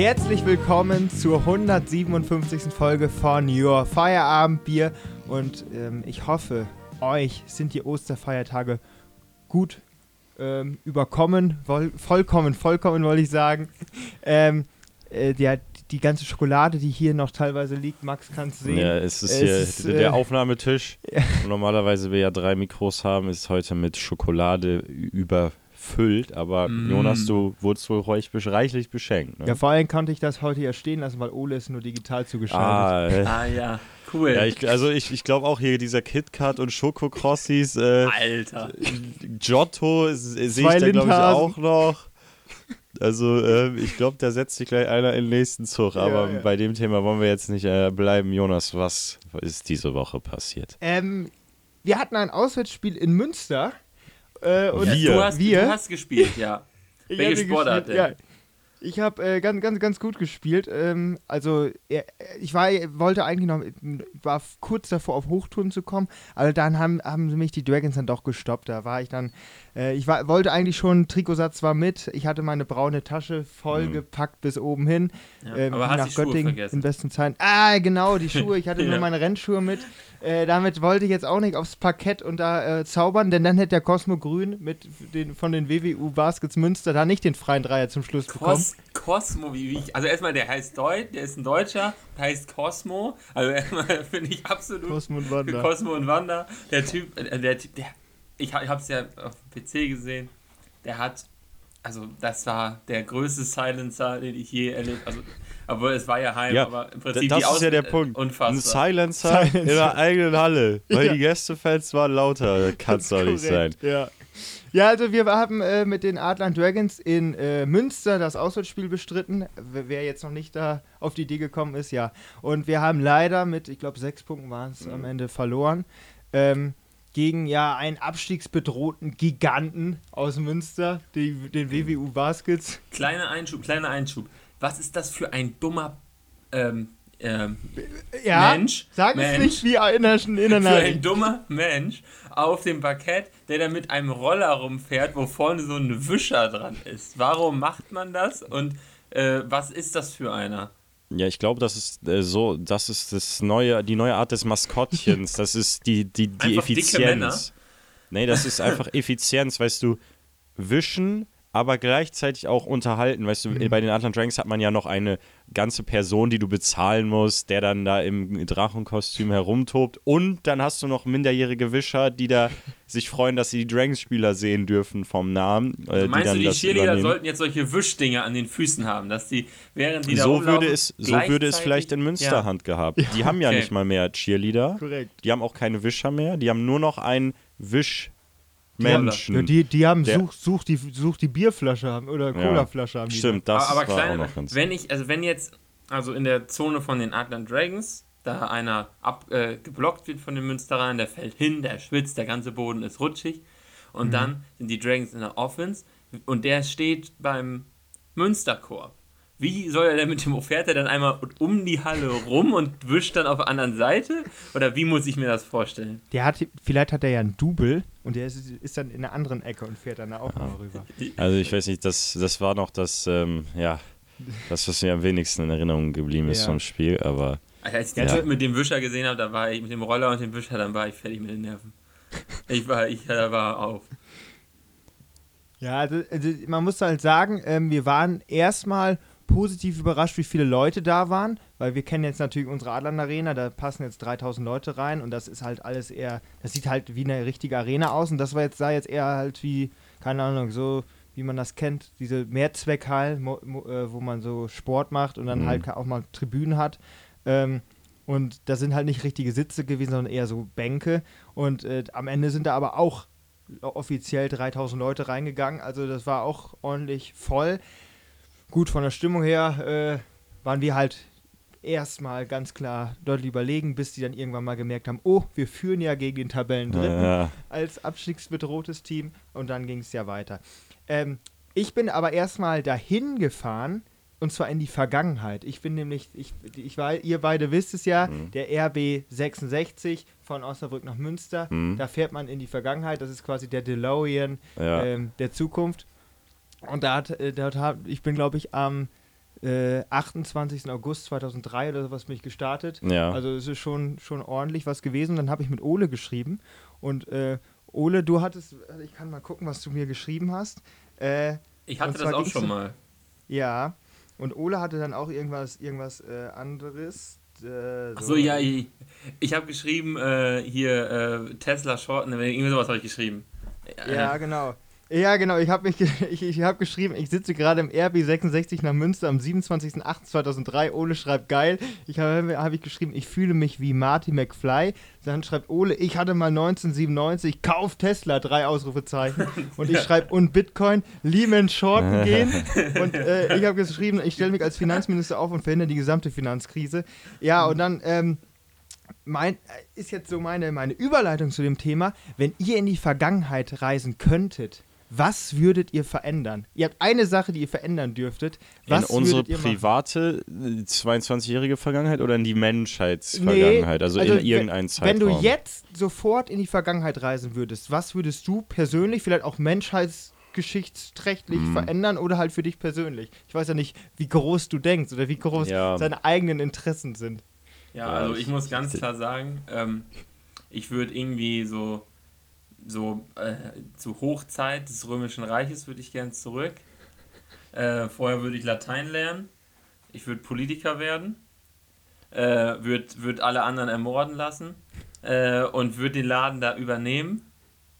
Herzlich willkommen zur 157. Folge von Your Feierabendbier und ähm, ich hoffe, euch sind die Osterfeiertage gut ähm, überkommen, voll, vollkommen, vollkommen wollte ich sagen. Ähm, äh, der, die ganze Schokolade, die hier noch teilweise liegt, Max kann es sehen. Ja, es ist hier ist, der äh, Aufnahmetisch. Ja. Normalerweise wir ja drei Mikros haben, ist heute mit Schokolade überfüllt. Aber Mm. Jonas, du wurdest wohl reichlich, reichlich beschenkt. Ne? Ja, vor allem konnte ich das heute ja stehen lassen, weil Ole ist nur digital zugeschaltet. ah, äh, Ah ja, cool. ja, ich, also ich, ich glaube auch hier dieser KitKat und Schokokrossis, äh, Alter. Giotto sehe ich da glaube ich auch noch. Also ähm, ich glaube, da setzt sich gleich einer in den nächsten Zug. Aber ja. bei dem Thema wollen wir jetzt nicht äh, bleiben. Jonas, was ist diese Woche passiert? Ähm, wir hatten ein Auswärtsspiel in Münster. Äh, und Wir. Du hast, Wir? du hast gespielt, ja. Ich Welche hatte Sportart gespielt, denn? Ja. Ich habe äh, ganz, ganz, ganz gut gespielt. Ähm, also äh, ich war, wollte eigentlich noch, war kurz davor auf Hochtouren zu kommen, aber dann haben, haben sie mich die Dragons dann doch gestoppt. Da war ich dann, äh, ich war, wollte eigentlich schon, Trikotsatz war mit. Ich hatte meine braune Tasche vollgepackt bis oben hin. ja. ähm, Aber hast nach die Schuhe Göttingen in vergessen. besten Zeiten. Ah, genau, die Schuhe. Ich hatte nur Ja. meine Rennschuhe mit. Äh, damit wollte ich jetzt auch nicht aufs Parkett und da äh, zaubern, denn dann hätte der Cosmo Grün mit den, von den WWU Baskets Münster da nicht den freien Dreier zum Schluss bekommen. Cos Cosmo, wie, wie ich, also erstmal, der heißt Deut, der ist ein Deutscher, heißt Cosmo. Also erstmal finde ich absolut Cosmo und für Wanda. Cosmo und Wanda. Der Typ, äh, der Typ, der, ich, ich habe es ja auf dem PC gesehen, der hat, also das war der größte Silencer, den ich je erlebt habe. Also, aber es war ja heim, Ja, aber im Prinzip das die ist Aus ja der Punkt. Ein Unfassbar. Silencer, in Silencer. der eigenen Halle. Weil Ja. die Gästefans waren lauter. Kann es doch nicht sein. Ja. Ja, also wir haben äh, mit den Adler Dragons in äh, Münster das Auswärtsspiel bestritten. Wer jetzt noch nicht da auf die Idee gekommen ist, ja. Und wir haben leider mit, ich glaube, sechs Punkten waren es am Ende verloren. Ähm, gegen ja einen abstiegsbedrohten Giganten aus Münster, die, den WWU Baskets. Kleiner Einschub, kleiner Einschub. Was ist das für ein dummer ähm, ähm, Ja, Mensch? sag Mensch. es nicht wie in der, in der für ein Nachricht. dummer Mensch auf dem Parkett, der da mit einem Roller rumfährt, wo vorne so ein Wischer dran ist. Warum macht man das und äh, was ist das für einer? Ja, ich glaube, das ist äh, so, das ist das neue, die neue Art des Maskottchens. Das ist die, die, die Einfach dicke Männer? Effizienz. Nee, das ist einfach Effizienz, weißt du, wischen, aber gleichzeitig auch unterhalten. Weißt du, Mhm. bei den Atlant Dragons hat man ja noch eine ganze Person, die du bezahlen musst, der dann da im Drachenkostüm herumtobt. Und dann hast du noch minderjährige Wischer, die da sich freuen, dass sie die Dragons-Spieler sehen dürfen vom Namen. Äh, Also meinst dann du, die Cheerleader sollten jetzt solche Wischdinger an den Füßen haben, dass die, während die da so würde es so würde es vielleicht in Münster Ja. Hand gehabt. Die haben ja Okay. nicht mal mehr Cheerleader. Korrekt. Die haben auch keine Wischer mehr. Die haben nur noch einen Wischmenschen. Ja, die, die haben Der- such, such, die, such die Bierflasche haben oder Ja. Colaflasche haben. Die Stimmt, das aber, aber war kleine, auch noch ganz. wenn ich, also wenn jetzt, also in der Zone von den Atlant Dragons, da einer ab, äh, geblockt wird von den Münsterern, der fällt hin, der schwitzt, der ganze Boden ist rutschig und dann sind die Dragons in der Offense und der steht beim Münsterkorb. Wie soll er denn mit dem er dann einmal um die Halle rum und wischt dann auf der anderen Seite? Oder wie muss ich mir das vorstellen? Der hat, vielleicht hat er ja einen Double und der ist, ist dann in der anderen Ecke und fährt dann da auch mal rüber. Also ich weiß nicht, das, das war noch das, ähm, ja, das, was mir am wenigsten in Erinnerung geblieben ist Ja. vom Spiel, aber Als ich den Ja. Typ mit dem Wischer gesehen habe, da war ich mit dem Roller und dem Wischer, dann war ich fertig mit den Nerven. Ich war, ich da war auf. Ja, also, also man muss halt sagen, ähm, wir waren erstmal positiv überrascht, wie viele Leute da waren, weil wir kennen jetzt natürlich unsere Adland Arena, da passen jetzt 3000 Leute rein und das ist halt alles eher, das sieht halt wie eine richtige Arena aus und das war jetzt sah jetzt eher halt wie, keine Ahnung, so wie man das kennt, diese Mehrzweckhallen, äh, wo man so Sport macht und dann Mhm. halt auch mal Tribünen hat. Ähm, und da sind halt nicht richtige Sitze gewesen, sondern eher so Bänke. Und äh, am Ende sind da aber auch offiziell 3000 Leute reingegangen. Also das war auch ordentlich voll. Gut, von der Stimmung her äh, waren wir halt erstmal ganz klar deutlich überlegen, bis die dann irgendwann mal gemerkt haben, oh, wir führen ja gegen den Tabellendritten ja, als abstiegsbedrohtes Team und dann ging es ja weiter. Ähm, ich bin aber erstmal dahin gefahren und zwar in die Vergangenheit. Ich bin nämlich, ich, ich war, ihr beide wisst es ja, Mhm. der RB 66 von Osnabrück nach Münster. Mhm. Da fährt man in die Vergangenheit. Das ist quasi der DeLorean ja. ähm, der Zukunft. Und da hat, äh, dort hab, ich bin, glaube ich, am äh, 28. August 2003 oder sowas bin ich gestartet. Ja. Also es ist schon, schon ordentlich was gewesen. Dann habe ich mit Ole geschrieben. Und äh, Ole, du hattest, also ich kann mal gucken, was du mir geschrieben hast. Äh, Ich hatte das auch schon so- mal. ja. Und Ole hatte dann auch irgendwas, irgendwas äh, anderes. Äh, Achso, ja, ich, ich habe geschrieben, äh, hier äh, Tesla Short, ne, irgendwie sowas habe ich geschrieben. Ja, genau. Ja, genau. Ich habe ich, ich habe geschrieben, ich sitze gerade im RB 66 nach Münster am 27.08.2003. Ole schreibt geil. Ich habe hab ich geschrieben, ich fühle mich wie Marty McFly. Dann schreibt Ole, ich hatte mal 1997, kauf Tesla, drei Ausrufezeichen. Und ich schreibe, und Bitcoin, Lehman Shorten gehen. Und äh, ich habe geschrieben, ich stelle mich als Finanzminister auf und verhindere die gesamte Finanzkrise. Ja, und dann, ähm, mein, äh, ist jetzt so meine, meine Überleitung zu dem Thema. Wenn ihr in die Vergangenheit reisen könntet, was würdet ihr verändern? Ihr habt eine Sache, die ihr verändern dürftet. Was in unsere private äh, 22-jährige Vergangenheit oder in die Menschheitsvergangenheit? also, in wenn- irgendeinen Zeitraum. Wenn du jetzt sofort in die Vergangenheit reisen würdest, was würdest du persönlich, vielleicht auch menschheitsgeschichtsträchtlich Mhm. verändern oder halt für dich persönlich? Ich weiß ja nicht, wie groß du denkst oder wie groß Ja. deine eigenen Interessen sind. Ja, also ich- ich muss ganz klar sagen, ähm, ich würde irgendwie so, so äh, zu Hochzeit des Römischen Reiches würde ich gern zurück. Äh, vorher würde ich Latein lernen. Ich würde Politiker werden. Äh, würde würd alle anderen ermorden lassen. Äh, und würde den Laden da übernehmen.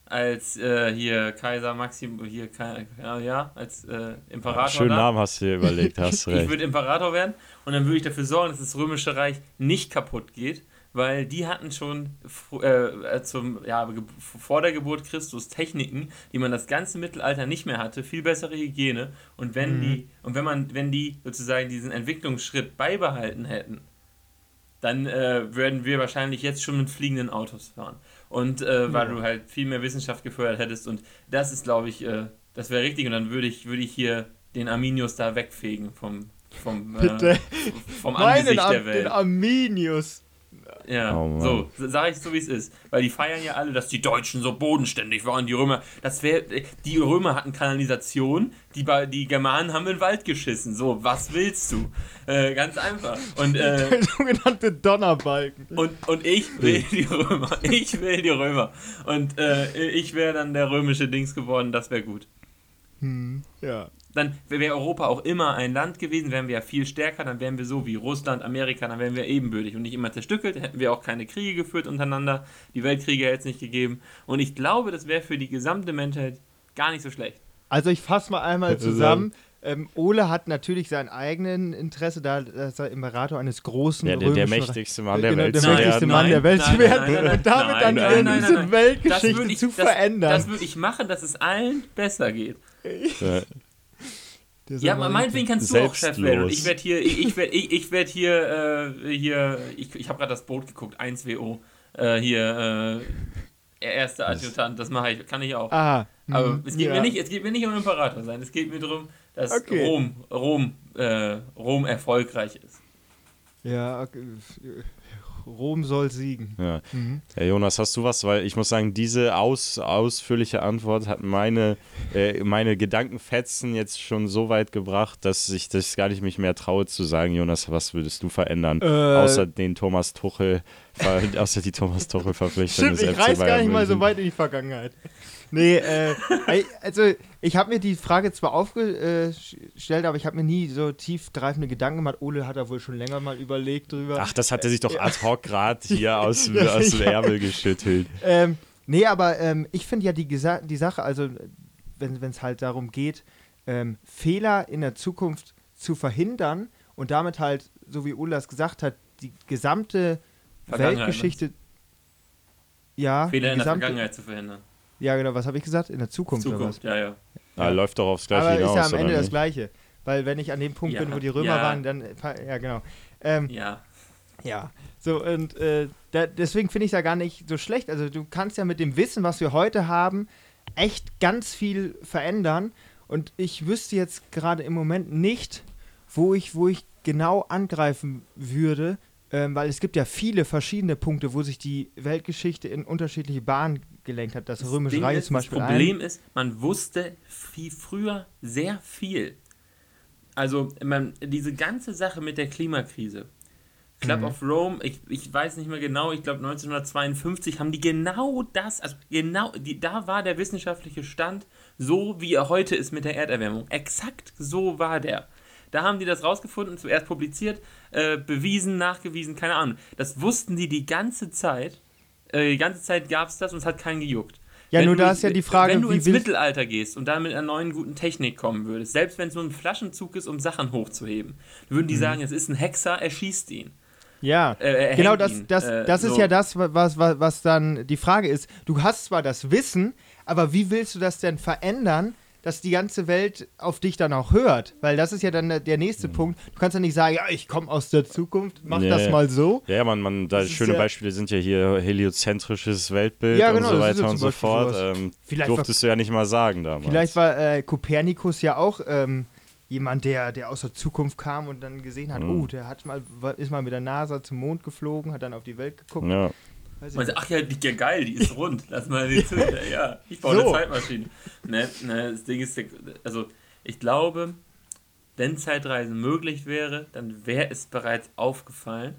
Als äh, hier Kaiser Maxim, hier, ja, ja, als äh, Imperator. Schönen da. Namen hast du dir überlegt, hast Ich recht. würde Imperator werden und dann würde ich dafür sorgen, dass das Römische Reich nicht kaputt geht, weil die hatten schon fr- äh, zum, ja, vor der Geburt Christus Techniken, die man das ganze Mittelalter nicht mehr hatte, viel bessere Hygiene und wenn Mhm. die und wenn man wenn die sozusagen diesen Entwicklungsschritt beibehalten hätten, dann äh, würden wir wahrscheinlich jetzt schon mit fliegenden Autos fahren. Und äh, weil Ja. du halt viel mehr Wissenschaft gefördert hättest. Und das ist, glaube ich, äh, das wäre richtig. Und dann würde ich, würde ich hier den Arminius da wegfegen vom, vom, Bitte. äh, vom Meinen Angesicht der den Welt. Arminius. Ja, Oh so, sage ich so wie es ist. Weil die feiern ja alle, dass die Deutschen so bodenständig waren, die Römer. Das wär, die Römer hatten Kanalisation, die, die Germanen haben in den Wald geschissen. So, was willst du? Äh, ganz einfach. Und äh, Der sogenannte Donnerbalken. und, und ich will die Römer. Ich will die Römer. Und äh, ich wäre dann der römische Dings geworden, das wäre gut. Hm, ja. Dann wäre Europa auch immer ein Land gewesen, wären wir ja viel stärker, dann wären wir so wie Russland, Amerika, dann wären wir ebenbürtig und nicht immer zerstückelt, dann hätten wir auch keine Kriege geführt untereinander, die Weltkriege hätte es nicht gegeben. Und ich glaube, das wäre für die gesamte Menschheit gar nicht so schlecht. Also ich fasse mal einmal zusammen. Ähm, Ole hat natürlich sein eigenen Interesse, da dass er Imperator eines großen Ja, der, der römischen mächtigste Mann Äh, der genau, Welt der zu mächtigste werden. Mann der Welt zu werden und damit nein, dann nein, nein, diese nein, nein. Weltgeschichte ich- zu das, verändern. Das würde ich machen, dass es allen besser geht. Ja. Ja, meinetwegen kannst du auch Chef werden. Und ich werde hier, ich, werde ich, ich werd hier, äh, hier, ich, ich habe gerade das Boot geguckt, 1WO. Äh, hier, äh, erster Adjutant, das mache ich, kann ich auch. Aha. Aber mhm, es geht, ja. mir nicht, es geht mir nicht um Imperator sein, es geht mir darum, dass Okay. Rom, Rom, äh, Rom erfolgreich ist. Ja, okay. Rom soll siegen. Ja. Mhm. Ja, Jonas, hast du was? Weil ich muss sagen, diese aus, ausführliche Antwort hat meine, äh, meine Gedankenfetzen jetzt schon so weit gebracht, dass ich das gar nicht mich mehr traue zu sagen, Jonas, was würdest du verändern? Äh, außer den Thomas Tuchel, außer die Thomas Tuchel Verpflichtung Stimmt, ich reise gar nicht mal so weit in die Vergangenheit. Nee, äh, also ich habe mir die Frage zwar aufgestellt, aber ich habe mir nie so tiefgreifende Gedanken gemacht. Ole hat da wohl schon länger mal überlegt drüber. Ach, das hat er sich doch ad hoc gerade hier aus, aus dem. Ärmel geschüttelt. Ähm, nee, aber ähm, ich finde ja die, Gesa die Sache, also wenn es halt darum geht, ähm, Fehler in der Zukunft zu verhindern und damit halt, so wie Ulla es gesagt hat, die gesamte Vergangenheit, Weltgeschichte. Ja, Fehler in der Vergangenheit zu verhindern. Ja, genau, was habe ich gesagt? In der Zukunft, Zukunft, ja, ja. Ah, läuft doch aufs Gleiche Aber hinaus, ist ja am oder Ende das? Gleiche. Weil wenn ich an dem Punkt Ja, bin, wo die Römer ja. waren, dann. Ja, genau. Ähm, Ja, ja. So, und äh, da, deswegen finde ich es ja gar nicht so schlecht. Also du kannst ja mit dem Wissen, was wir heute haben, echt ganz viel verändern. Und ich wüsste jetzt gerade im Moment nicht, wo ich, wo ich genau angreifen würde, ähm, weil es gibt ja viele verschiedene Punkte, wo sich die Weltgeschichte in unterschiedliche Bahnen gelenkt hat. Das, Römische Ding Reich ist, zum Beispiel Das ein. Problem ist, man wusste viel früher sehr viel. Also, mein, diese ganze Sache mit der Klimakrise. Club Mhm. of Rome, ich, ich weiß nicht mehr genau, ich glaube 1952 haben die genau das, also genau, die, da war der wissenschaftliche Stand so, wie er heute ist mit der Erderwärmung. Exakt so war der. Da haben die das rausgefunden, zuerst publiziert, äh, bewiesen, nachgewiesen, keine Ahnung. Das wussten die die ganze Zeit. Äh, die ganze Zeit gab es das und es hat keinen gejuckt. Ja, Wenn nur du da ist ja die Frage, Wenn du ins Mittelalter gehst und da mit einer neuen guten Technik kommen würdest, selbst wenn es nur ein Flaschenzug ist, um Sachen hochzuheben, würden Mhm. die sagen, es ist ein Hexer, er schießt ihn. Ja, Äh, genau das, das, äh, das ist so. ja das, was, was, was dann die Frage ist. Du hast zwar das Wissen, aber wie willst du das denn verändern, dass die ganze Welt auf dich dann auch hört? Weil das ist ja dann der- nächste Punkt. Du kannst ja nicht sagen, ja, ich komme aus der Zukunft, mach Nee. das mal so. Ja, man, man, da Das schöne ja- Beispiele sind ja hier heliozentrisches Weltbild Ja, genau, und so weiter und so fort. Ähm, Vielleicht war- durftest du ja nicht mal sagen damals. Vielleicht war äh, Kopernikus ja auch ähm, jemand, der, der aus der Zukunft kam und dann gesehen hat, Mhm. oh, der hat mal, ist mal mit der NASA zum Mond geflogen, hat dann auf die Welt geguckt. Ja. Sagt, ach ja, die, ja geil, die ist rund. Lass mal die zu. Ja, ich baue So. eine Zeitmaschine. Ne, ne, das Ding ist, also ich glaube, wenn Zeitreisen möglich wäre, dann wäre es bereits aufgefallen.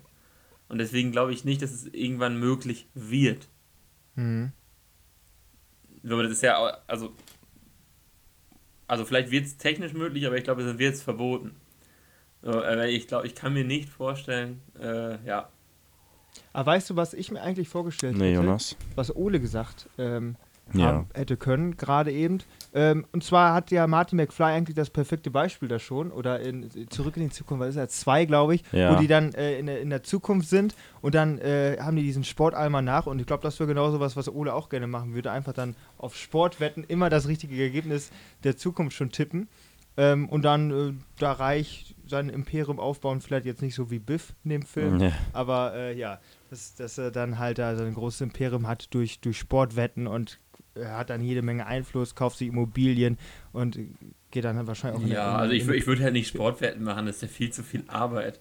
Und deswegen glaube ich nicht, dass es irgendwann möglich wird. Mhm. Aber das ist ja, also, also vielleicht wird es technisch möglich, aber ich glaube, dann wird es verboten. So, aber ich glaube, ich kann mir nicht vorstellen, äh, ja. Aber weißt du, was ich mir eigentlich vorgestellt Nee, hätte? Jonas. Was Ole gesagt ähm, Ja. hätte können, gerade eben. Ähm, und zwar hat ja Marty McFly eigentlich das perfekte Beispiel da schon, oder in Zurück in die Zukunft, was ist er, zwei, glaube ich, Ja. wo die dann äh, in, der, in der Zukunft sind und dann äh, haben die diesen Sportalmer nach und ich glaube, das wäre genau so was, was Ole auch gerne machen würde, einfach dann auf Sportwetten immer das richtige Ergebnis der Zukunft schon tippen ähm, und dann äh, da reich sein Imperium aufbauen, vielleicht jetzt nicht so wie Biff in dem Film, Ja. aber äh, ja, dass, dass er dann halt da so ein großes Imperium hat durch, durch Sportwetten und er hat dann jede Menge Einfluss, kauft sich Immobilien und geht dann wahrscheinlich auch in Ja, in- also ich, ich würde halt nicht Sportwetten machen, das ist ja viel zu viel Arbeit.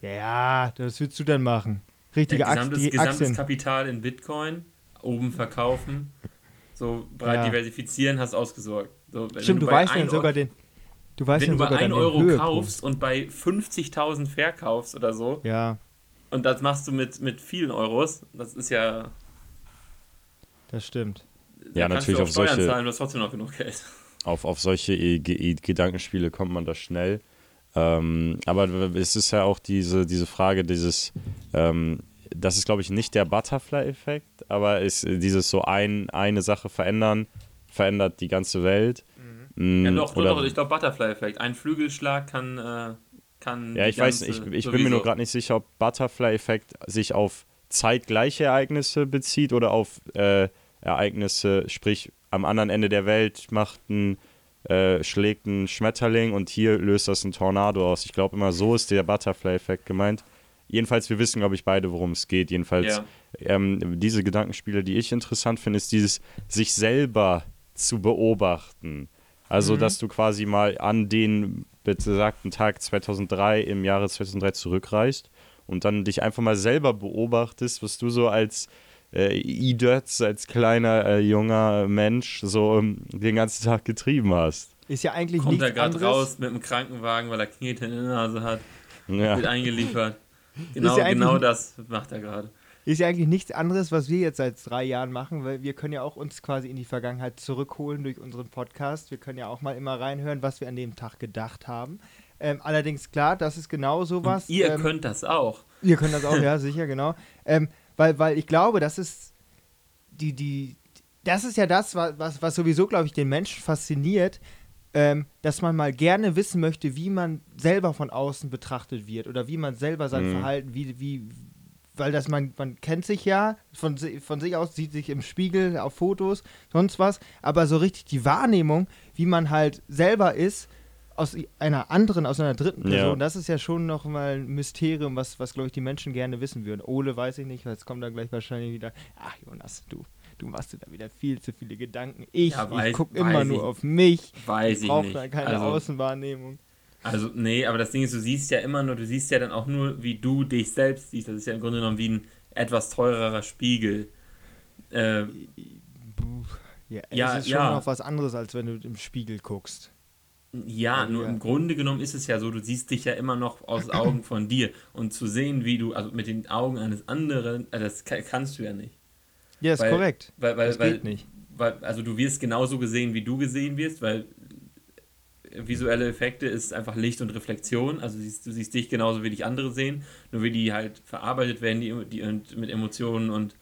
Ja, das würdest du dann machen. Richtige Ja, gesamtes, Aktien. gesamtes. Kapital in Bitcoin, oben verkaufen, so breit Ja. diversifizieren, hast ausgesorgt. So, wenn Stimmt, du, weißt ja sogar den. Du weißt Wenn ja du bei sogar 1 dann den Euro Höhepunkt. kaufst und bei 50.000 verkaufst oder so, Ja, und das machst du mit, mit vielen Euros, das ist ja. das stimmt. da Ja, natürlich du auf Steuern solche- zahlen, du hast trotzdem noch genug Geld. auf, auf solche e Ge- Gedankenspiele kommt man da schnell. Ähm, aber es ist ja auch diese, diese Frage, dieses, ähm, das ist glaube ich nicht der Butterfly-Effekt, aber ist dieses so ein, eine Sache verändern, verändert die ganze Welt. Mm, Ja, doch, doch, oder- doch, ich glaube Butterfly-Effekt. Ein Flügelschlag kann. Äh, kann Ja, ich weiß, ich, ich bin mir nur gerade nicht sicher, ob Butterfly-Effekt sich auf zeitgleiche Ereignisse bezieht oder auf äh, Ereignisse, sprich am anderen Ende der Welt macht ein, äh, schlägt ein Schmetterling und hier löst das ein Tornado aus. Ich glaube immer, so ist der Butterfly-Effekt gemeint. Jedenfalls, wir wissen, glaube ich, beide, worum es geht. Jedenfalls, Ja. ähm, diese Gedankenspiele, die ich interessant finde, ist dieses, sich selber zu beobachten. Also, Mhm. dass du quasi mal an den besagten Tag 2003 im Jahre 2003 zurückreist und dann dich einfach mal selber beobachtest, was du so als äh, Idötz, als kleiner äh, junger Mensch so ähm, den ganzen Tag getrieben hast. Ist ja eigentlich Kommt nichts er gerade raus mit dem Krankenwagen, weil er Knete in der Nase hat. Wird Ja. eingeliefert. Genau, ja eigentlich- genau das macht er gerade. Ist ja eigentlich nichts anderes, was wir jetzt seit drei Jahren machen, weil wir können ja auch uns quasi in die Vergangenheit zurückholen durch unseren Podcast. Wir können ja auch mal immer reinhören, was wir an dem Tag gedacht haben. Ähm, allerdings klar, das ist genau sowas. Ihr ähm, könnt das auch. Ihr könnt das auch, ja, sicher, genau. Ähm, weil, weil ich glaube, das ist die, die, das ist ja das, wa- was, was sowieso, glaube ich, den Menschen fasziniert, ähm, dass man mal gerne wissen möchte, wie man selber von außen betrachtet wird oder wie man selber sein Mhm. Verhalten, wie, wie, weil das man, man kennt sich ja von, von sich aus, sieht sich im Spiegel, auf Fotos, sonst was, aber so richtig die Wahrnehmung, wie man halt selber ist, aus einer anderen, aus einer dritten Person, Ja. das ist ja schon noch mal ein Mysterium, was, was glaube ich, die Menschen gerne wissen würden. Ole weiß ich nicht, weil jetzt kommt da gleich wahrscheinlich wieder, ach Jonas, du, du machst dir da wieder viel zu viele Gedanken. Ich, Ja, ich weiß- gucke immer ich. nur auf mich. Weiß ich brauche nicht. da keine Also, Außenwahrnehmung. Also, nee, aber das Ding ist, du siehst ja immer nur, du siehst ja dann auch nur, wie du dich selbst siehst. Das ist ja im Grunde genommen wie ein etwas teurerer Spiegel. Äh, Ja, Ja, es ist schon ja. noch was anderes, als wenn du im Spiegel guckst. Ja, nur Ja. im Grunde genommen ist es ja so, du siehst dich ja immer noch aus Augen von dir. Und zu sehen, wie du, also mit den Augen eines anderen, äh, das ka- kannst du ja nicht. Ja, ist Weil- korrekt. Weil, weil, das weil, geht nicht. weil, also du wirst genauso gesehen, wie du gesehen wirst, weil visuelle Effekte ist einfach Licht und Reflexion. Also du siehst, du siehst dich genauso, wie dich andere sehen, nur wie die halt verarbeitet werden, die, die und mit Emotionen und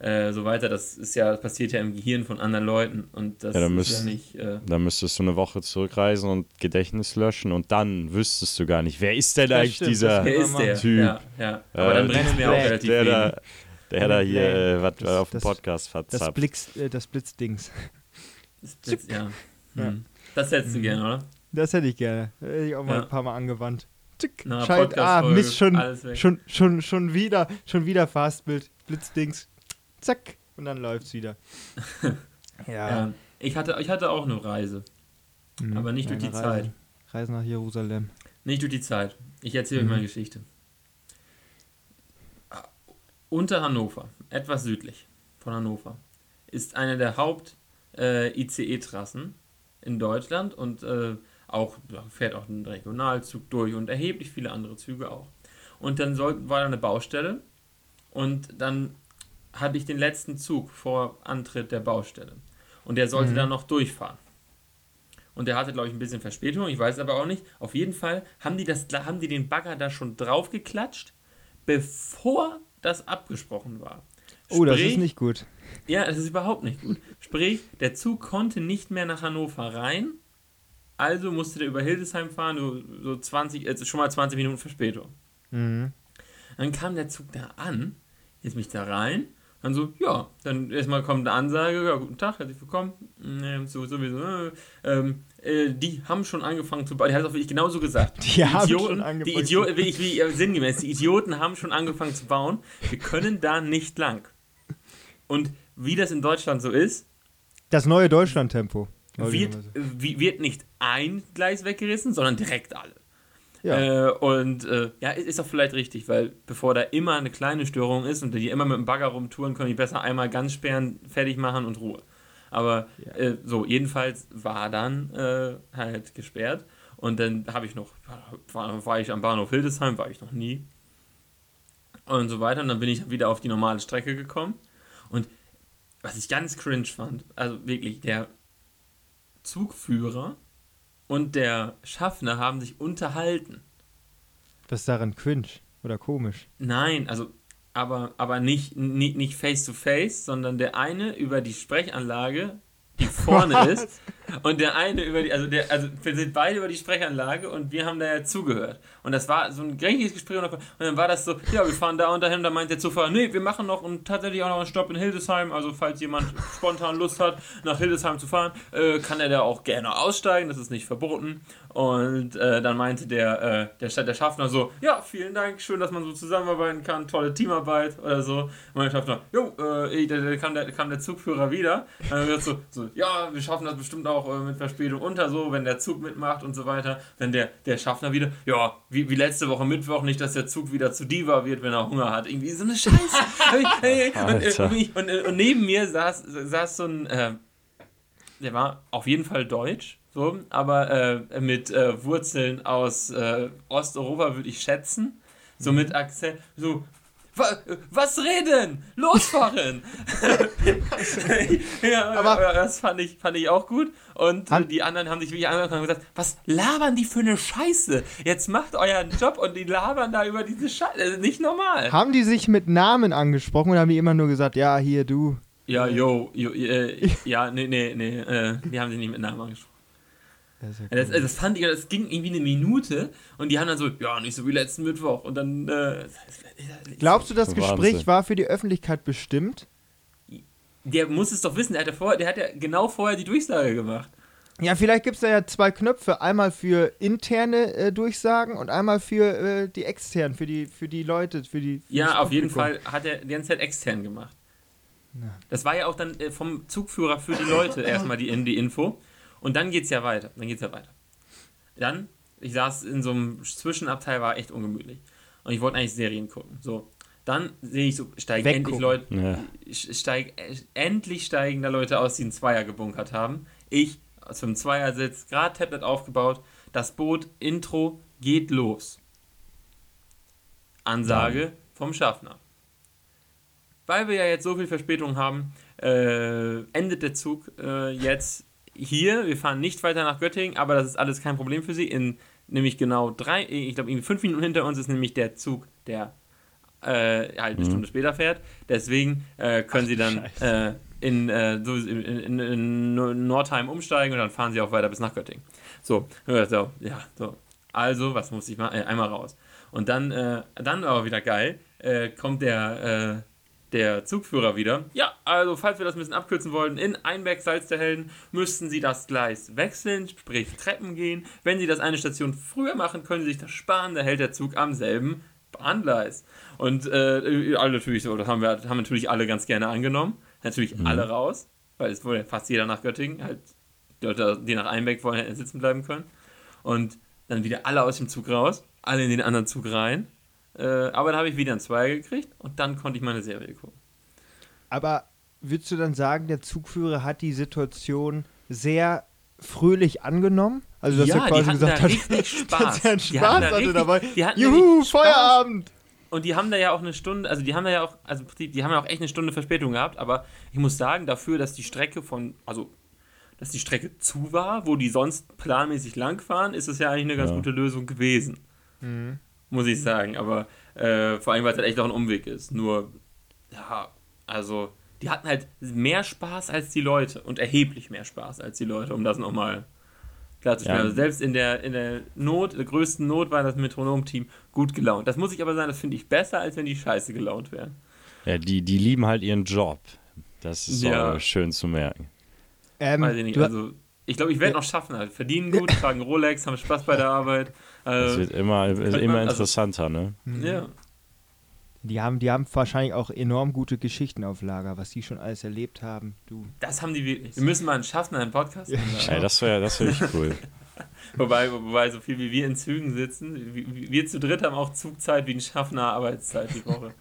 äh, so weiter. Das ist ja, das passiert ja im Gehirn von anderen Leuten und das Ja, dann ist ja müsst- nicht. Äh, Dann müsstest du eine Woche zurückreisen und Gedächtnis löschen und dann wüsstest du gar nicht, wer ist denn Das eigentlich stimmt, dieser das wer ist der? Typ. Ja, ja. Aber Äh, dann bringt es mir auch relativ der, wenig. da, der da hier äh, was Das- auf dem das- Podcast Das, verzapft. Blitz, äh, das Blitzdings. Das, das, ja. Ja. Hm. Das hättest du Mhm. gerne, oder? Das hätte ich gerne. Hätte ich auch mal Ja. ein paar Mal angewandt. Tick. Na, Schalt, ah, Mist, schon, schon, schon, schon wieder, schon wieder Fastbild, Blitzdings. Zack. Und dann läuft's wieder. ja. Ja. Ich, hatte, ich hatte auch eine Reise. Mhm. aber nicht durch die Eine Zeit. Reise. Reise nach Jerusalem. Nicht durch die Zeit. Ich erzähle euch Mhm. mal eine Geschichte. Unter Hannover, etwas südlich von Hannover, ist eine der Haupt-ICE-Trassen in Deutschland und äh, auch fährt auch ein Regionalzug durch und erheblich viele andere Züge auch. Und dann soll, war da eine Baustelle und dann hatte ich den letzten Zug vor Antritt der Baustelle. Und der sollte Mhm. dann noch durchfahren. Und der hatte, glaube ich, ein bisschen Verspätung, ich weiß aber auch nicht. Auf jeden Fall haben die, das, haben die den Bagger da schon draufgeklatscht, bevor das abgesprochen war. Oh, das Sprich- ist nicht gut. ja, das ist überhaupt nicht gut. Sprich, der Zug konnte nicht mehr nach Hannover rein, also musste der über Hildesheim fahren, so, so 20, äh, schon mal 20 Minuten Verspätung. Mhm. Dann kam der Zug da an, jetzt mich da rein, dann so, ja, dann erstmal kommt eine Ansage, ja, guten Tag, herzlich willkommen, ähm, so, sowieso, äh, ähm, äh, die haben schon angefangen zu bauen, der hat es auch wirklich genauso gesagt. Die haben schon Idioten, angefangen die Idioten, wie, ich- wie äh, sinngemäß, die Idioten haben schon angefangen zu bauen, wir können da nicht lang. Und wie das in Deutschland so ist, Das neue Deutschland-Tempo. wird, wird nicht ein Gleis weggerissen, sondern direkt alle. Ja. Äh, und äh, ja, ist auch vielleicht richtig, weil bevor da immer eine kleine Störung ist und die immer mit dem Bagger rumtouren, können die besser einmal ganz sperren, fertig machen und Ruhe. Aber Ja. äh, so, jedenfalls war dann äh, halt gesperrt und dann habe ich noch, war, war ich am Bahnhof Hildesheim, war ich noch nie und so weiter und dann bin ich wieder auf die normale Strecke gekommen was ich ganz cringe fand, also wirklich, der Zugführer und der Schaffner haben sich unterhalten. Was ist daran cringe oder komisch? Nein, also aber, aber nicht, nicht, nicht face to face, sondern der eine über die Sprechanlage, die vorne ist, und der eine über die, also der, also wir sind beide über die Sprechanlage und wir haben da ja zugehört. Und das war so ein richtiges Gespräch und dann war das so, ja, wir fahren da und dahin, und dann meint der Zufahrer, nee, wir machen noch und tatsächlich auch noch einen Stopp in Hildesheim, also falls jemand spontan Lust hat, nach Hildesheim zu fahren, äh, kann er da auch gerne aussteigen, das ist nicht verboten. Und äh, dann meinte der, äh, der, Sta- der Schaffner so, ja, vielen Dank, schön, dass man so zusammenarbeiten kann, tolle Teamarbeit oder so. Und mein Schaffner, jo, äh, da, da kam, der, kam der Zugführer wieder. Und dann wird so, so, ja, wir schaffen das bestimmt auch äh, mit Verspätung unter, so, wenn der Zug mitmacht und so weiter. Dann der, der Schaffner wieder, ja, wie, wie letzte Woche Mittwoch, nicht, dass der Zug wieder zu Diva wird, wenn er Hunger hat. Irgendwie so eine Scheiße. und, äh, und, und, neben mir saß, saß so ein, äh, der war auf jeden Fall deutsch, so, aber äh, mit äh, Wurzeln aus äh, Osteuropa würde ich schätzen. So Mhm. mit Akzent, so. "Wa- Was reden? Losfahren! ja, Aber- das fand ich, fand ich auch gut. Und Han- die anderen haben sich wirklich angeguckt und gesagt: Was labern die für eine Scheiße? Jetzt macht euren Job und die labern da über diese Scheiße. Das ist nicht normal. Haben die sich mit Namen angesprochen oder haben die immer nur gesagt, ja, hier, du? Ja, yo, yo äh, ja, nee, nee, nee, äh, die haben sich nicht mit Namen angesprochen. Das ist ja Ja, Das, cool. das fand ich, das ging irgendwie eine Minute und die haben dann so, ja, nicht so wie letzten Mittwoch. Und dann, äh, Glaubst du, das Wahnsinn. Gespräch war für die Öffentlichkeit bestimmt? der muss es doch wissen, der hat ja, vorher, der hat ja genau vorher die Durchsage gemacht. Ja, vielleicht gibt es da ja zwei Knöpfe. Einmal für interne äh, Durchsagen und einmal für äh, die externen, für die, für die Leute, für die. Für Ja, auf jeden. Fall hat er die ganze Zeit extern gemacht. Ja. Das war ja auch dann äh, vom Zugführer für die Leute erstmal die, in- die Info. Und dann geht's ja weiter. Dann geht's ja weiter. Dann, ich saß in so einem Zwischenabteil, war echt ungemütlich. Und ich wollte eigentlich Serien gucken. So. Dann sehe ich so, steigen endlich. Leute, Ja. steig, endlich steigen da Leute aus, die einen Zweier gebunkert haben. Ich zum Zweiersitz, gerade Tablet aufgebaut, das Boot, Intro, geht los. Ansage vom Schaffner. Weil wir ja jetzt so viel Verspätung haben, äh, endet der Zug äh, jetzt hier. Wir fahren nicht weiter nach Göttingen, aber das ist alles kein Problem für Sie. In nämlich genau drei, ich glaube, fünf Minuten hinter uns ist nämlich der Zug, der äh, halt eine Mhm. Stunde später fährt. Deswegen äh, können Ach, Sie dann äh, in, äh, so in, in, in Nordheim umsteigen und dann fahren Sie auch weiter bis nach Göttingen. So, ja, so, ja, so. Also, was muss ich machen? Äh, einmal raus. Und dann, äh, dann aber wieder geil, kommt der, der Zugführer wieder. Ja, also falls wir das ein bisschen abkürzen wollten, in Einberg Salzderhelden müssten Sie das Gleis wechseln, sprich Treppen gehen. Wenn Sie das eine Station früher machen, können Sie sich das sparen, da hält der Zug am selben Bahngleis. Und äh, alle natürlich so, das haben wir haben natürlich alle ganz gerne angenommen. Natürlich alle raus, weil es wurde ja fast jeder nach Göttingen, halt die Leute, die nach Einbeck wollen, hätten sitzen bleiben können. Und dann wieder alle aus dem Zug raus, alle in den anderen Zug rein. Äh, aber dann habe ich wieder ein Zweier gekriegt und dann konnte ich meine Serie gucken. Aber würdest du dann sagen, der Zugführer hat die Situation sehr fröhlich angenommen? Also, dass Ja, er quasi gesagt da hat, richtig Spaß. dass er einen Die Spaß hatten da hatte richtig- dabei. die hatten Juhu. Feierabend! Und die haben da ja auch eine Stunde, also die haben da ja auch, also die, die haben ja auch echt eine Stunde Verspätung gehabt, aber ich muss sagen, dafür, dass die Strecke von, also dass die Strecke zu war, wo die sonst planmäßig lang fahren, ist es ja eigentlich eine ganz Ja. gute Lösung gewesen. Mhm. Muss ich sagen. Aber äh, vor allem, weil es halt echt auch ein Umweg ist. Nur, ja, also, die hatten halt mehr Spaß als die Leute und erheblich mehr Spaß als die Leute, um das nochmal klarzustellen. Ja. Also selbst in der, in der Not, der größten Not war das Metronom-Team gut gelaunt. Das muss ich aber sagen, das finde ich besser, als wenn die scheiße gelaunt wären. Ja, die, die lieben halt ihren Job. Das ist Ja. auch schön zu merken. Ähm, Weiß ich nicht. du, Also, ich glaube, ich werde Ja. noch schaffen halt. Verdienen gut, tragen Rolex, haben Spaß bei der Arbeit. Das Äh, wird immer, immer man- also- interessanter, ne? ja. die, haben, die haben wahrscheinlich auch enorm gute Geschichten auf Lager, was die schon alles erlebt haben. Du. Das haben die wirklich. Wir müssen mal einen Schaffner einen Podcast Ja. machen. Ey, das wäre das wär echt cool. Wobei, wobei, so viel wie wir in Zügen sitzen, wir, wir zu dritt haben auch Zugzeit wie ein Schaffner Arbeitszeit die Woche.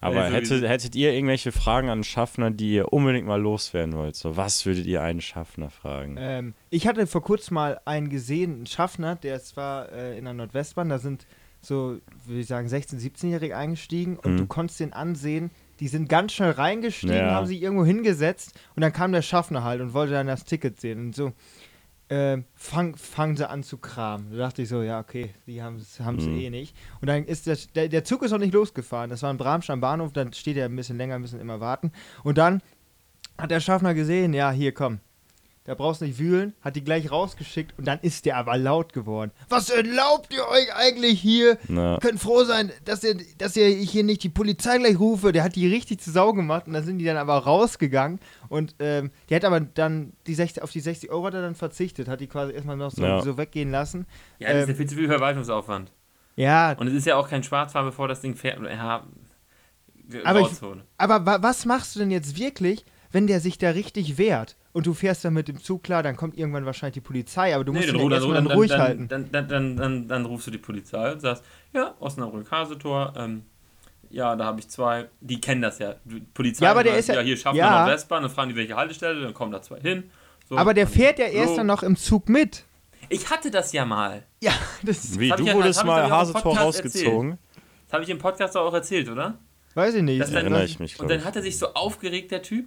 Aber Also, hättet, hättet ihr irgendwelche Fragen an Schaffner, die ihr unbedingt mal loswerden wollt? So, was würdet ihr einen Schaffner fragen? Ähm, ich hatte vor kurzem mal einen gesehen, einen Schaffner, der zwar äh, in der Nordwestbahn, da sind so, würde ich sagen, 16-, 17-Jährige eingestiegen und Mhm. du konntest den ansehen, die sind ganz schnell reingestiegen, Ja. haben sich irgendwo hingesetzt und dann kam der Schaffner halt und wollte dann das Ticket sehen und so. Äh, fang, fangen sie an zu kramen. Da dachte ich so, ja, okay, die haben es Mhm. eh nicht. Und dann ist das, der, der Zug ist noch nicht losgefahren. Das war in Bramstein am Bahnhof, dann steht er ein bisschen länger, müssen immer warten. Und dann hat der Schaffner gesehen, ja, hier, komm. Da brauchst du nicht wühlen, hat die gleich rausgeschickt und dann ist der aber laut geworden. Was erlaubt ihr euch eigentlich hier? Na, Ihr könnt froh sein, dass ihr, dass ihr hier nicht die Polizei gleich rufe. Der hat die richtig zu Sau gemacht und dann sind die dann aber rausgegangen und ähm, die hat aber dann die 60, auf die 60 Euro hat er dann verzichtet, hat die quasi erstmal noch so, Ja. so weggehen lassen. Ja, das ist ja Ähm, viel zu viel Verwaltungsaufwand. Ja, Und es ist ja auch kein Schwarzfahren, bevor das Ding fährt. Ja, Aber ich- aber wa was machst du denn jetzt wirklich, wenn der sich da richtig wehrt und du fährst dann mit dem Zug klar, dann kommt irgendwann wahrscheinlich die Polizei, aber du musst ja dann, erstmal dann, ruhig dann, halten. Dann, dann, dann, dann, dann rufst du die Polizei und sagst, ja, Osnabrück-Hasetor, ähm, ja, da habe ich zwei, die kennen das ja. Die Polizei Ja, aber der weiß, ist ja- hier schaffen ja. wir noch Westbahn, dann fragen die welche Haltestelle, dann kommen da zwei hin. So, aber der fährt ja erst so. dann noch im Zug mit. Ich hatte das ja mal. Ja, das wie, du ich ja- wurdest mal Hasetor rausgezogen. Das habe ich im Podcast auch erzählt, oder? weiß ich nicht. Das dann- Erinnere ich mich, Und dann hat er sich so aufgeregt, der Typ.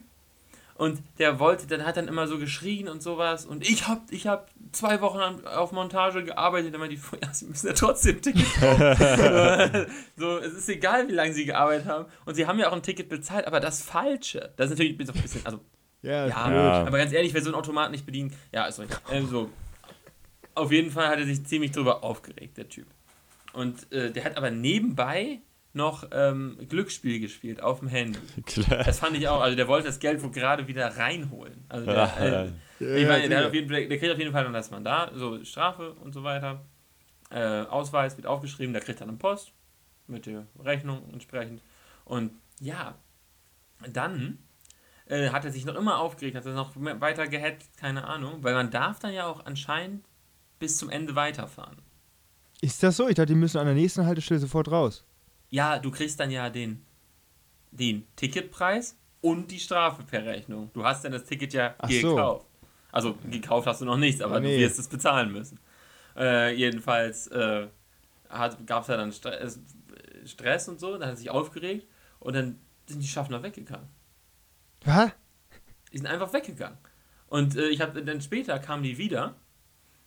Und der wollte, dann hat dann immer so geschrien und sowas. Und ich hab, ich hab zwei Wochen an, auf Montage gearbeitet. Meinte ich, ja, sie müssen ja trotzdem ein Ticket kaufen. so, es ist egal, wie lange sie gearbeitet haben. Und sie haben ja auch ein Ticket bezahlt, aber das Falsche. Das ist natürlich so ein bisschen, also, ja, ja. Ja. aber ganz ehrlich, wer so einen Automat nicht bedient, ja, ist richtig. Ähm, so. Auf jeden Fall hat er sich ziemlich drüber aufgeregt, der Typ. Und äh, der hat aber nebenbei noch ähm, Glücksspiel gespielt auf dem Handy. Klar. Das fand ich auch. Also der wollte das Geld wohl gerade wieder reinholen. Also der, äh, ja. ich meine, der, jeden der kriegt auf jeden Fall dann das Mandat, so Strafe und so weiter. Äh, Ausweis wird aufgeschrieben, der kriegt dann eine Post mit der Rechnung entsprechend. Und ja, dann äh, hat er sich noch immer aufgeregt, hat er noch weiter gehetzt, keine Ahnung, weil man darf dann ja auch anscheinend bis zum Ende weiterfahren. Ist das so? Ich dachte, die müssen an der nächsten Haltestelle sofort raus. Ja, du kriegst dann ja den, den Ticketpreis und die Strafe per Rechnung. Du hast dann das Ticket ja Ach so. gekauft. Also gekauft hast du noch nichts, aber Oh, nee. du wirst es bezahlen müssen. Äh, jedenfalls äh, gab es ja dann Stress, Stress und so, dann hat er sich aufgeregt und dann sind die Schaffner weggegangen. Was? Die sind einfach weggegangen. Und äh, ich habe dann später kamen die wieder,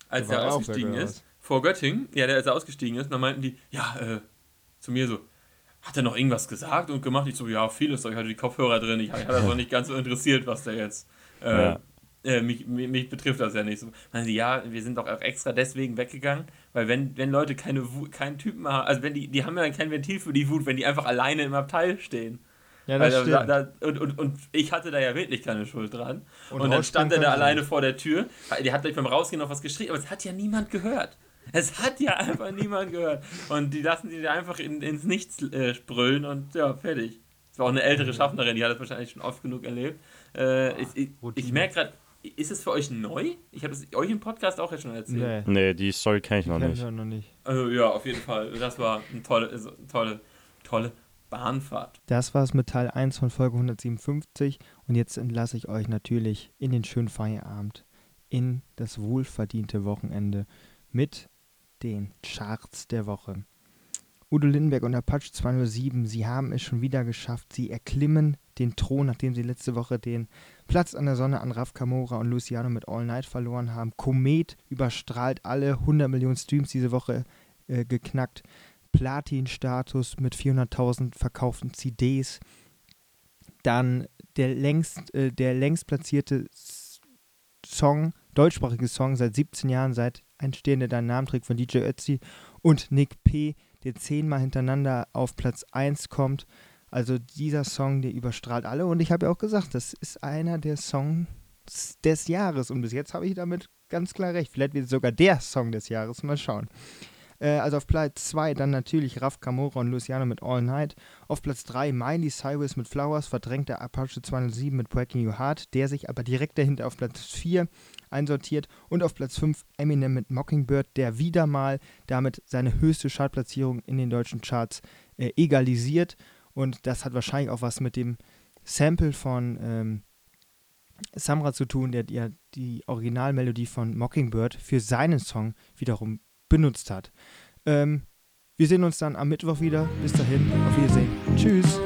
als er ausgestiegen weg, ist, vor Göttingen, ja, der als er ausgestiegen ist, und dann meinten die, ja, äh, zu mir so, hat er noch irgendwas gesagt und gemacht? Ich so, ja, vieles, ich hatte die Kopfhörer drin, ich hatte das auch nicht ganz so interessiert, was der jetzt. Äh, Ja. äh, mich, mich, mich betrifft das ja nicht so. Meinen sie, ja, wir sind doch auch extra deswegen weggegangen, weil wenn, wenn Leute keine Wut, keinen Typen haben, also wenn die, die haben ja kein Ventil für die Wut, wenn die einfach alleine im Abteil stehen. Ja, das da, stimmt. da, da, und, und, und ich hatte da ja wirklich keine Schuld dran. Und Und, dann stand er da alleine nicht. vor der Tür. Der hat gleich beim Rausgehen noch was geschrien, aber es hat ja niemand gehört. Es hat ja einfach niemand gehört. Und die lassen die da einfach in, ins Nichts äh, sprüllen und ja, fertig. Es war auch eine ältere Schaffnerin, die hat das wahrscheinlich schon oft genug erlebt. Äh, ich ich, ich merke gerade, ist es für euch neu? Ich habe es euch im Podcast auch jetzt schon erzählt. Nee, Nee, die Story kenne ich noch nicht. noch nicht. Also, ja, auf jeden Fall. Das war eine tolle, also, tolle, tolle Bahnfahrt. Das war's mit Teil 1 von Folge 157 und jetzt entlasse ich euch natürlich in den schönen Feierabend, in das wohlverdiente Wochenende mit den Charts der Woche. Udo Lindenberg und Apache 207, sie haben es schon wieder geschafft. Sie erklimmen den Thron, nachdem sie letzte Woche den Platz an der Sonne an Raf Kamora und Luciano mit All Night verloren haben. Komet überstrahlt alle 100 Millionen Streams diese Woche äh, geknackt. Platin-Status mit 400.000 verkauften CDs. Dann der längst, äh, der längst platzierte Song, deutschsprachige Song seit 17 Jahren, seit Entstehen der Deinen Namen trägt von DJ Ötzi und Nick P., der zehnmal hintereinander auf Platz 1 kommt. Also dieser Song, der überstrahlt alle. Und ich habe ja auch gesagt, das ist einer der Songs des Jahres. Und bis jetzt habe ich damit ganz klar recht. Vielleicht wird es sogar der Song des Jahres. Mal schauen. Äh, also auf Platz 2 dann natürlich Raf Kamora und Luciano mit All Night. Auf Platz 3 Miley Cyrus mit Flowers, verdrängt der Apache 207 mit Breaking Your Heart, der sich aber direkt dahinter auf Platz 4 einsortiert. Und auf Platz 5 Eminem mit Mockingbird, der wieder mal damit seine höchste Chartplatzierung in den deutschen Charts äh, egalisiert. Und das hat wahrscheinlich auch was mit dem Sample von ähm, Samra zu tun, der ja die Originalmelodie von Mockingbird für seinen Song wiederum benutzt hat. Ähm, wir sehen uns dann am Mittwoch wieder. Bis dahin, auf Wiedersehen. Tschüss.